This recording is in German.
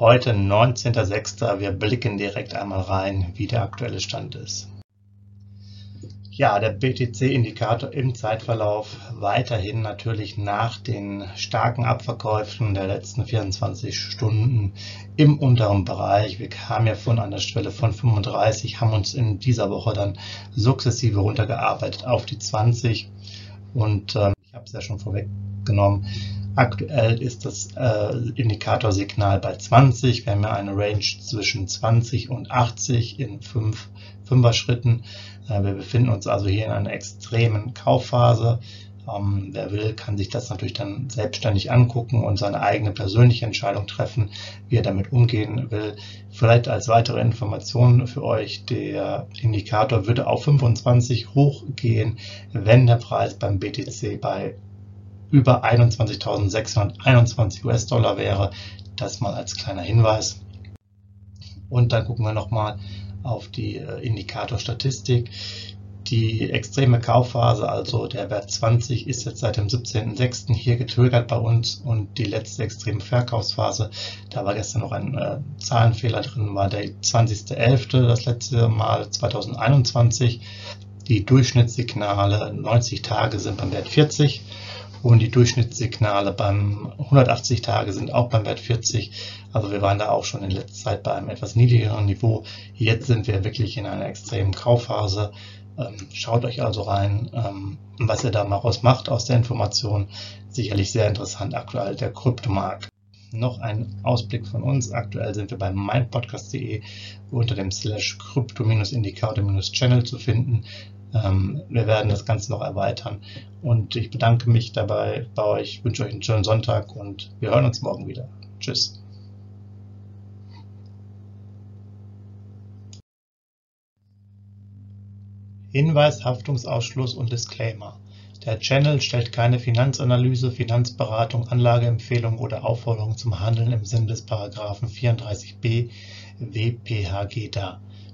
Heute 19.06. Wir blicken direkt einmal rein, wie der aktuelle Stand ist. Ja, der BTC-Indikator im Zeitverlauf weiterhin natürlich nach den starken Abverkäufen der letzten 24 Stunden im unteren Bereich. Wir kamen ja von einer Schwelle von 35, haben uns in dieser Woche dann sukzessive runtergearbeitet auf die 20 und äh, ich habe es ja schon vorweggenommen. Aktuell ist das äh, Indikatorsignal bei 20. Wir haben ja eine Range zwischen 20 und 80 in 5 5er Schritten. Äh, wir befinden uns also hier in einer extremen Kaufphase. Ähm, wer will, kann sich das natürlich dann selbstständig angucken und seine eigene persönliche Entscheidung treffen, wie er damit umgehen will. Vielleicht als weitere Information für euch, der Indikator würde auf 25 hochgehen, wenn der Preis beim BTC bei über 21.621 US-Dollar wäre. Das mal als kleiner Hinweis. Und dann gucken wir nochmal auf die äh, Indikatorstatistik. Die extreme Kaufphase, also der Wert 20, ist jetzt seit dem 17.06. hier getriggert bei uns und die letzte extreme Verkaufsphase, da war gestern noch ein äh, Zahlenfehler drin, war der 20.11., das letzte Mal 2021. Die Durchschnittssignale 90 Tage sind beim Wert 40 und die Durchschnittssignale beim 180 Tage sind auch beim Wert 40. Also wir waren da auch schon in letzter Zeit bei einem etwas niedrigeren Niveau. Jetzt sind wir wirklich in einer extremen Kaufphase. Ähm, schaut euch also rein, ähm, was ihr da mal raus macht aus der Information. Sicherlich sehr interessant aktuell der Kryptomarkt. Noch ein Ausblick von uns. Aktuell sind wir bei meinpodcast.de unter dem Slash Krypto-Indikator-Channel zu finden. Ähm, wir werden das Ganze noch erweitern. Und ich bedanke mich dabei bei euch, wünsche euch einen schönen Sonntag und wir hören uns morgen wieder. Tschüss. Hinweis, Haftungsausschluss und Disclaimer. Der Channel stellt keine Finanzanalyse, Finanzberatung, Anlageempfehlung oder Aufforderung zum Handeln im Sinne des Paragraphen 34b WPHG dar.